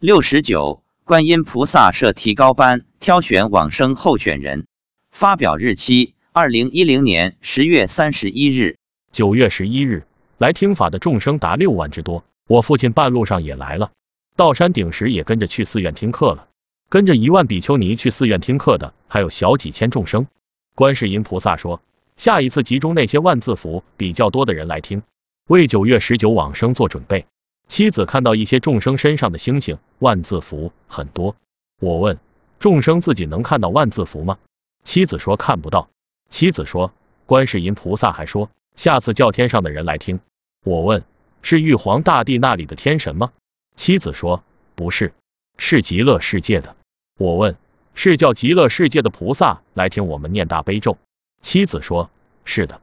六十九，观音菩萨设提高班，挑选往生候选人。发表日期：二零一零年十月三十一日。九月十一日，来听法的众生达六万之多。我父亲半路上也来了，到山顶时也跟着去寺院听课了。跟着一万比丘尼去寺院听课的，还有小几千众生。观世音菩萨说，下一次集中那些万字符比较多的人来听，为九月十九往生做准备。妻子看到一些众生身上的星星万字符很多，我问众生自己能看到万字符吗？妻子说看不到。妻子说，观世音菩萨还说，下次叫天上的人来听。我问是玉皇大帝那里的天神吗？妻子说不是，是极乐世界的。我问是叫极乐世界的菩萨来听我们念大悲咒？妻子说是的。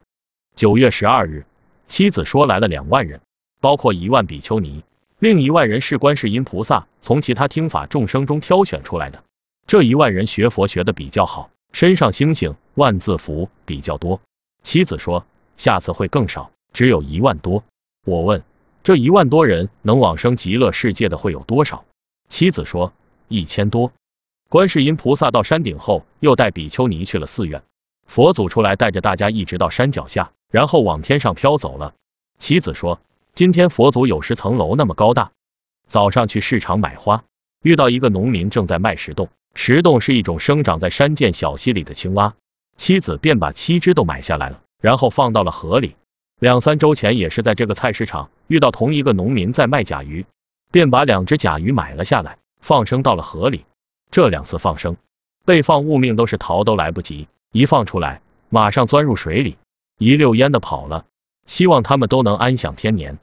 九月十二日，妻子说来了两万人。包括一万比丘尼，另一万人是观世音菩萨从其他听法众生中挑选出来的。这一万人学佛学的比较好，身上星星万字符比较多。妻子说下次会更少，只有一万多。我问这一万多人能往生极乐世界的会有多少？妻子说一千多。观世音菩萨到山顶后，又带比丘尼去了寺院。佛祖出来带着大家一直到山脚下，然后往天上飘走了。妻子说。今天佛祖有十层楼那么高大。早上去市场买花，遇到一个农民正在卖石洞。石洞是一种生长在山涧小溪里的青蛙。妻子便把七只都买下来了，然后放到了河里。两三周前也是在这个菜市场遇到同一个农民在卖甲鱼，便把两只甲鱼买了下来，放生到了河里。这两次放生，被放物命都是逃都来不及，一放出来马上钻入水里，一溜烟的跑了。希望他们都能安享天年。